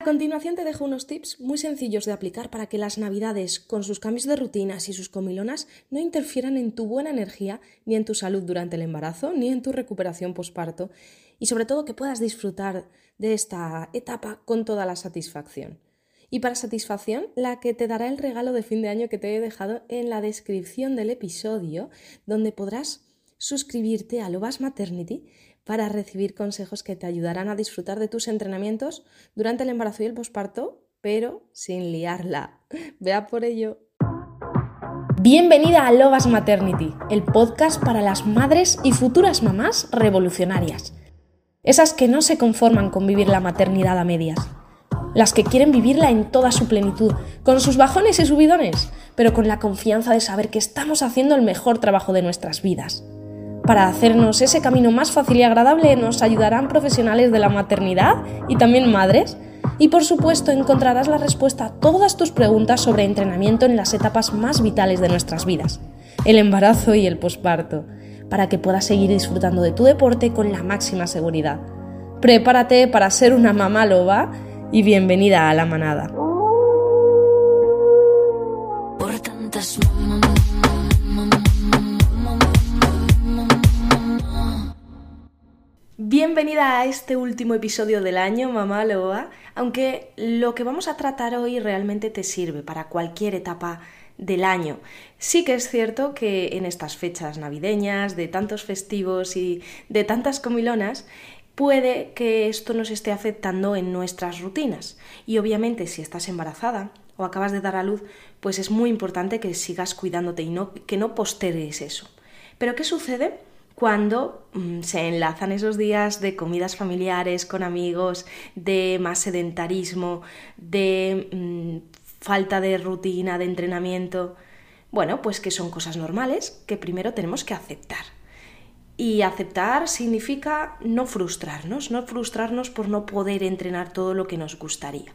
A continuación te dejo unos tips muy sencillos de aplicar para que las navidades, con sus cambios de rutinas y sus comilonas, no interfieran en tu buena energía, ni en tu salud durante el embarazo, ni en tu recuperación posparto, y sobre todo que puedas disfrutar de esta etapa con toda la satisfacción. Y para satisfacción, la que te dará el regalo de fin de año que te he dejado en la descripción del episodio, donde podrás suscribirte a Lobas Maternity para recibir consejos que te ayudarán a disfrutar de tus entrenamientos durante el embarazo y el posparto, pero sin liarla. Vea por ello. Bienvenida a Lobas Maternity, el podcast para las madres y futuras mamás revolucionarias. Esas que no se conforman con vivir la maternidad a medias. Las que quieren vivirla en toda su plenitud, con sus bajones y subidones, pero con la confianza de saber que estamos haciendo el mejor trabajo de nuestras vidas. Para hacernos ese camino más fácil y agradable nos ayudarán profesionales de la maternidad y también madres. Y por supuesto encontrarás la respuesta a todas tus preguntas sobre entrenamiento en las etapas más vitales de nuestras vidas, el embarazo y el posparto, para que puedas seguir disfrutando de tu deporte con la máxima seguridad. Prepárate para ser una mamá loba y bienvenida a la manada. Bienvenida a este último episodio del año, mamá loba, aunque lo que vamos a tratar hoy realmente te sirve para cualquier etapa del año. Sí que es cierto que en estas fechas navideñas, de tantos festivos y de tantas comilonas, puede que esto nos esté afectando en nuestras rutinas. Y obviamente si estás embarazada o acabas de dar a luz, pues es muy importante que sigas cuidándote y que no postergues eso. Pero ¿qué sucede? Cuando mm, se enlazan esos días de comidas familiares con amigos, de más sedentarismo, de mm, falta de rutina, de entrenamiento. Bueno, pues que son cosas normales que primero tenemos que aceptar. Y aceptar significa no frustrarnos, no frustrarnos por no poder entrenar todo lo que nos gustaría.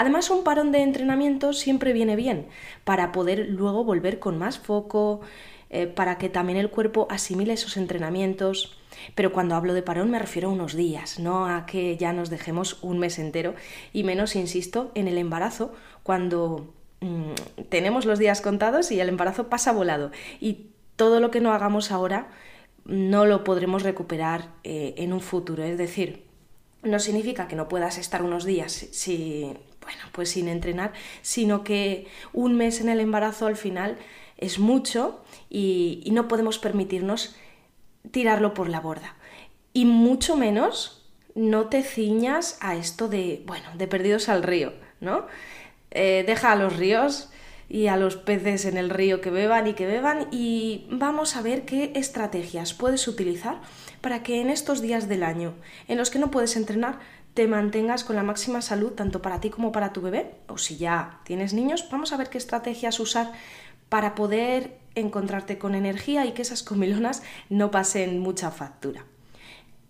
Además, un parón de entrenamiento siempre viene bien para poder luego volver con más foco, eh, para que también el cuerpo asimile esos entrenamientos. Pero cuando hablo de parón me refiero a unos días, no a que ya nos dejemos un mes entero y menos, insisto, en el embarazo, cuando mm, tenemos los días contados y el embarazo pasa volado y todo lo que no hagamos ahora no lo podremos recuperar eh, en un futuro. Es decir, no significa que no puedas estar unos días si, bueno, pues sin entrenar, sino que un mes en el embarazo al final es mucho y, no podemos permitirnos tirarlo por la borda. Y mucho menos no te ciñas a esto de, bueno, de perdidos al río, ¿no? Eh, deja a los ríos y a los peces en el río que beban y que beban y vamos a ver qué estrategias puedes utilizar para que en estos días del año en los que no puedes entrenar te mantengas con la máxima salud tanto para ti como para tu bebé o si ya tienes niños, vamos a ver qué estrategias usar para poder encontrarte con energía y que esas comilonas no pasen mucha factura.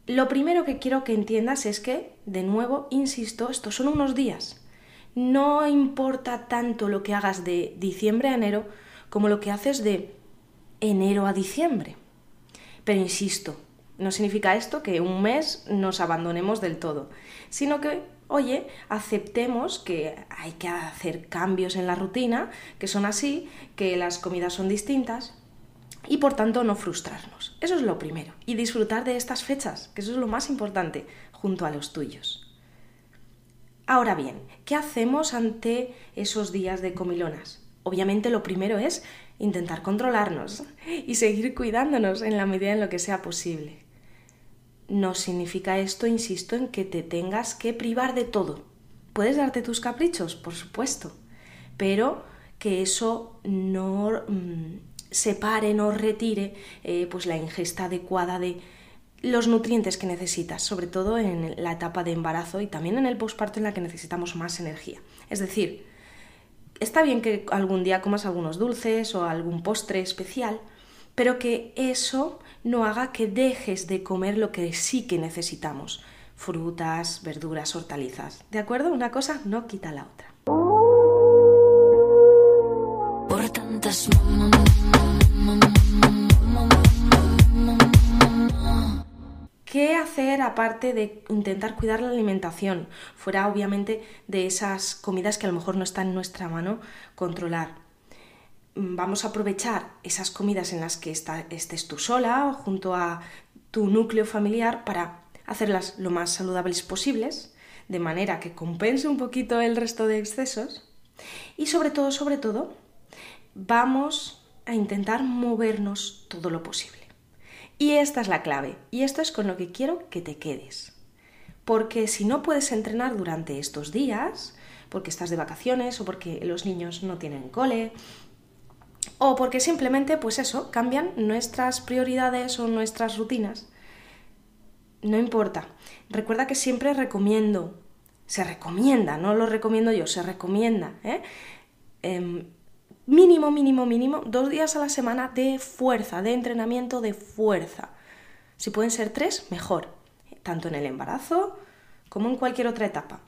Lo primero que quiero que entiendas es que, de nuevo, insisto, estos son unos días. No importa tanto lo que hagas de diciembre a enero como lo que haces de enero a diciembre. Pero insisto, no significa esto que un mes nos abandonemos del todo, sino que oye, aceptemos que hay que hacer cambios en la rutina, que son así, que las comidas son distintas y por tanto no frustrarnos. Eso es lo primero. Y disfrutar de estas fechas, que eso es lo más importante, junto a los tuyos. Ahora bien, ¿qué hacemos ante esos días de comilonas? Obviamente lo primero es intentar controlarnos y seguir cuidándonos en la medida en lo que sea posible no significa esto, insisto, en que te tengas que privar de todo. Puedes darte tus caprichos, por supuesto, pero que eso no mm, separe, no retire eh, pues la ingesta adecuada de los nutrientes que necesitas, sobre todo en la etapa de embarazo y también en el posparto en la que necesitamos más energía. Es decir, está bien que algún día comas algunos dulces o algún postre especial, pero que eso no haga que dejes de comer lo que sí que necesitamos, frutas, verduras, hortalizas. ¿De acuerdo? Una cosa no quita la otra. ¿Qué hacer hacer aparte de intentar cuidar la alimentación, fuera obviamente de esas comidas que a lo mejor no está en nuestra mano controlar. Mm, vamos a aprovechar esas comidas en las que estés tú sola o junto a tu núcleo familiar para hacerlas lo más saludables posibles, de manera que compense un poquito el resto de excesos. Y sobre todo, sobre todo, vamos a intentar movernos todo lo posible. Y esta es la clave, y esto es con lo que quiero que te quedes. Porque si no puedes entrenar durante estos días, porque estás de vacaciones o porque los niños no tienen cole, o porque simplemente, pues eso, cambian nuestras prioridades o nuestras rutinas, no importa. Recuerda que siempre recomiendo, se recomienda, no lo recomiendo yo, se recomienda, ¿eh? Em, mínimo, mínimo, mínimo, dos días a la semana de fuerza, de entrenamiento de fuerza. Si pueden ser tres, mejor, tanto en el embarazo como en cualquier otra etapa.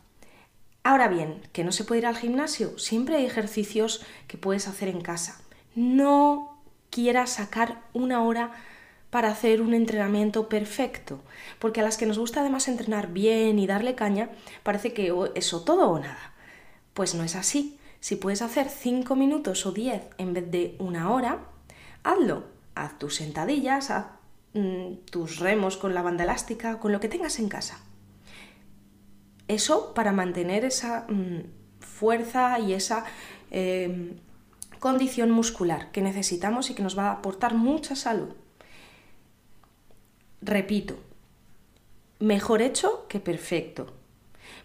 Ahora bien, que no se puede ir al gimnasio, siempre hay ejercicios que puedes hacer en casa. No quieras sacar una hora para hacer un entrenamiento perfecto, porque a las que nos gusta además entrenar bien y darle caña, parece que eso todo o nada. Pues no es así. Si puedes hacer 5 minutos o 10 en vez de una hora, hazlo. Haz tus sentadillas, haz mm, tus remos con la banda elástica, con lo que tengas en casa. Eso para mantener esa mm, fuerza y esa em, condición muscular que necesitamos y que nos va a aportar mucha salud. Repito, mejor hecho que perfecto.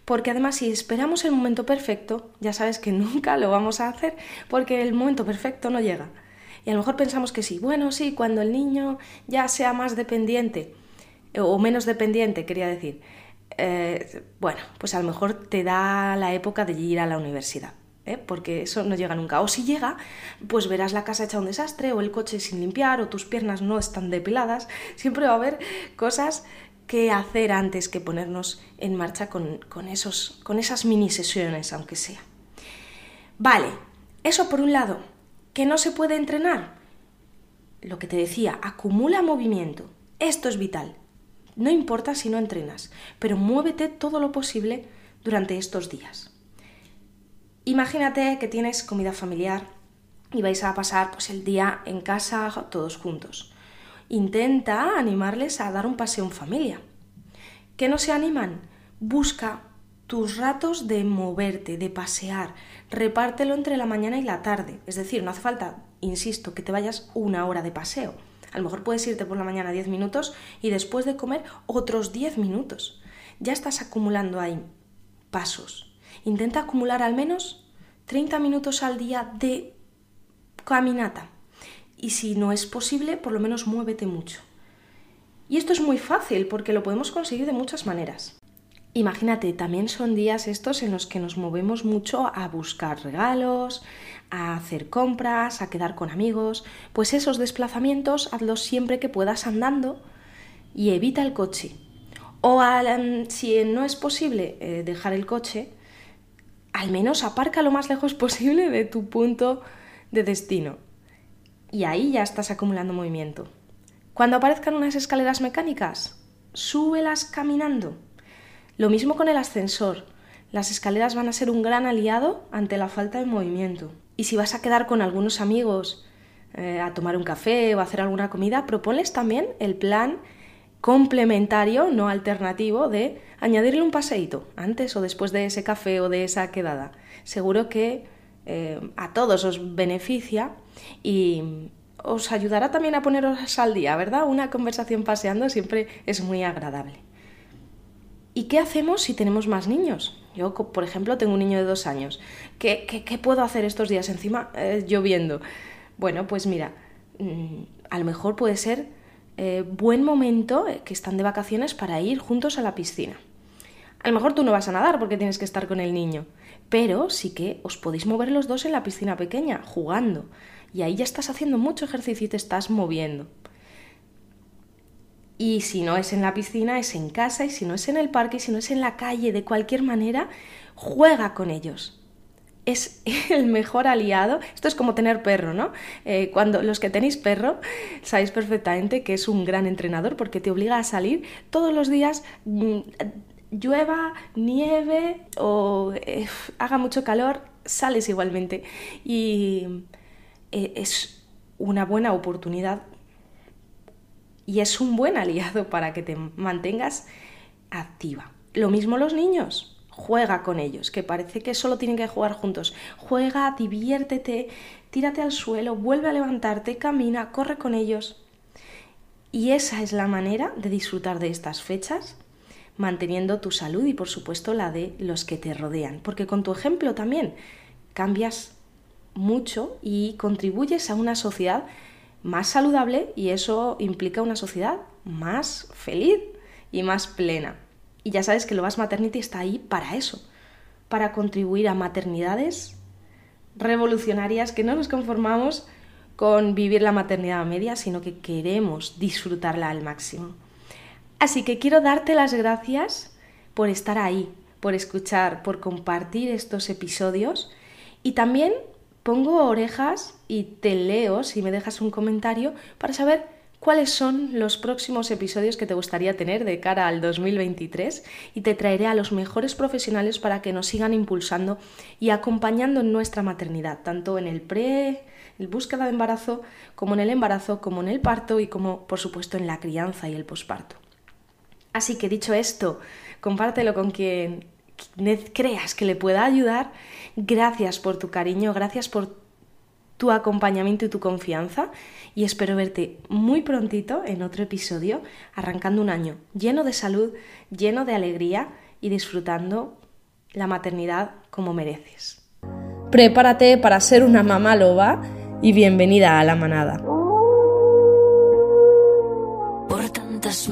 Porque además si esperamos el momento perfecto, ya sabes que nunca lo vamos a hacer porque el momento perfecto no llega. Y a lo mejor pensamos que sí, bueno, sí, cuando el niño ya sea más dependiente, o menos dependiente, quería decir, eh, bueno, pues a lo mejor te da la época de ir a la universidad. ¿eh? porque eso no llega nunca. O si llega, pues verás la casa hecha un desastre, o el coche sin limpiar, o tus piernas no están depiladas. Siempre va a haber cosas que hacer antes que ponernos en marcha con, esos, con esas mini sesiones, aunque sea. Vale, eso por un lado, que no se puede entrenar. Lo que te decía, acumula movimiento. Esto es vital. No importa si no entrenas, pero muévete todo lo posible durante estos días. Imagínate que tienes comida familiar y vais a pasar pues, el día en casa todos juntos. Intenta animarles a dar un paseo en familia. ¿Que no se animan? Busca tus ratos de moverte, de pasear. Repártelo entre la mañana y la tarde. Es decir, no hace falta, insisto, que te vayas una hora de paseo. A lo mejor puedes irte por la mañana 10 minutos y después de comer otros 10 minutos. Ya estás acumulando ahí pasos. Intenta acumular al menos 30 minutos al día de caminata. Y si no es posible, por lo menos muévete mucho. Y esto es muy fácil porque lo podemos conseguir de muchas maneras. Imagínate, también son días estos en los que nos movemos mucho a buscar regalos, a hacer compras, a quedar con amigos. Pues esos desplazamientos hazlos siempre que puedas andando y evita el coche. O si no es posible eh, dejar el coche, al menos aparca lo más lejos posible de tu punto de destino. Y ahí ya estás acumulando movimiento. Cuando aparezcan unas escaleras mecánicas, súbelas caminando. Lo mismo con el ascensor. Las escaleras van a ser un gran aliado ante la falta de movimiento. Y si vas a quedar con algunos amigos eh, a tomar un café o a hacer alguna comida, proponles también el plan complementario, no alternativo, de añadirle un paseíto antes o después de ese café o de esa quedada. Seguro que eh, a todos os beneficia y os ayudará también a poneros al día, ¿verdad? Una conversación paseando siempre es muy agradable. ¿Y qué hacemos si tenemos más niños? Yo, por ejemplo, tengo un niño de dos años. ¿Qué, qué, puedo hacer estos días encima eh, lloviendo? Bueno, pues mira, mm, a lo mejor puede ser eh, buen momento, que están de vacaciones, para ir juntos a la piscina. A lo mejor tú no vas a nadar porque tienes que estar con el niño, pero sí que os podéis mover los dos en la piscina pequeña, jugando. Y ahí ya estás haciendo mucho ejercicio y te estás moviendo. Y si no es en la piscina, es en casa, y si no es en el parque, y si no es en la calle, de cualquier manera, juega con ellos. es el mejor aliado. Esto es como tener perro, ¿no? Eh, cuando los que tenéis perro sabéis perfectamente que es un gran entrenador porque te obliga a salir todos los días. Mm, llueva, nieve o eh, haga mucho calor, sales igualmente. Y eh, es una buena oportunidad y es un buen aliado para que te mantengas activa. Lo mismo los niños. Juega con ellos, que parece que solo tienen que jugar juntos. Juega, diviértete, tírate al suelo, vuelve a levantarte, camina, corre con ellos. Y esa es la manera de disfrutar de estas fechas, manteniendo tu salud y por supuesto la de los que te rodean. Porque con tu ejemplo también cambias mucho y contribuyes a una sociedad más saludable y eso implica una sociedad más feliz y más plena. Y ya sabes que lo Vas Maternity está ahí para eso, para contribuir a maternidades revolucionarias que no nos conformamos con vivir la maternidad media, sino que queremos disfrutarla al máximo. Así que quiero darte las gracias por estar ahí, por escuchar, por compartir estos episodios y también pongo orejas y te leo si me dejas un comentario para saber cuáles son los próximos episodios que te gustaría tener de cara al 2023 y te traeré a los mejores profesionales para que nos sigan impulsando y acompañando en nuestra maternidad, tanto en el pre, el búsqueda de embarazo, como en el embarazo, como en el parto y como por supuesto en la crianza y el posparto. Así que dicho esto, compártelo con quien creas que le pueda ayudar, gracias por tu cariño, gracias por tu acompañamiento y tu confianza y espero verte muy prontito en otro episodio, arrancando un año lleno de salud, lleno de alegría y disfrutando la maternidad como mereces. Prepárate para ser una mamá loba y bienvenida a la manada. Por tantas